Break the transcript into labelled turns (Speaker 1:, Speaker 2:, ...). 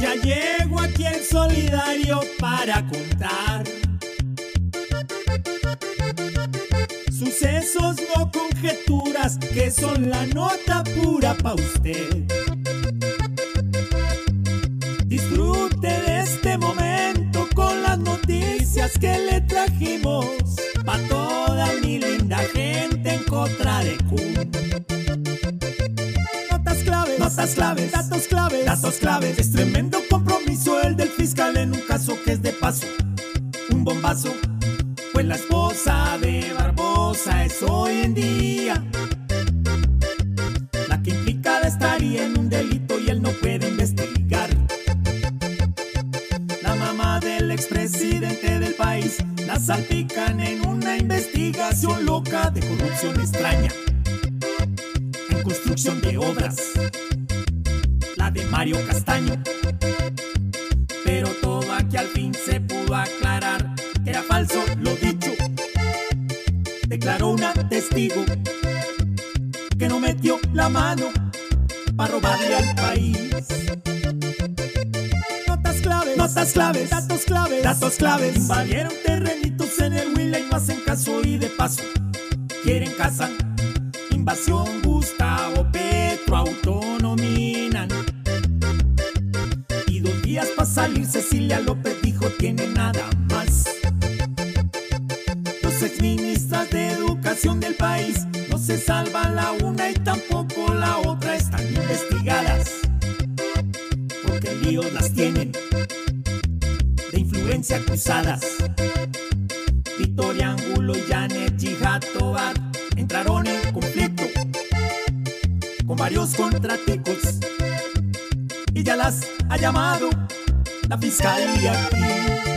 Speaker 1: Ya llego aquí el solidario para contar sucesos, no conjeturas, que son la nota pura pa' usted. Disfrute de este momento con las noticias que le trajimos pa' toda mi linda gente en contra de Kun. Notas claves, notas claves, datos claves, datos claves. Es tremendo compromiso el del fiscal en un caso que es de paso. Un bombazo, pues la esposa de Es hoy en día. La que implicada estaría en un delito y él no puede investigar. La mamá del expresidente del país la salpican en una investigación loca de corrupción extraña en construcción de obras, la de Mario Castaño. Pero todo aquí al fin Declaró una testigo que no metió la mano para robarle al país. Notas claves, notas claves, datos claves, datos claves. Invadieron terrenitos en el Huila y no hacen caso y de paso quieren casa. Invasión, Gustavo Petro, autonominan. Y dos días para salir, Cecilia López dijo tiene nada más. Los exministras de del país no se salvan la una y tampoco la otra están investigadas. Porque líos las tienen de influencia acusadas. Victoria Angulo y Janet Jihad Tobar entraron en conflicto con varios contraticos y ya las ha llamado la fiscalía aquí.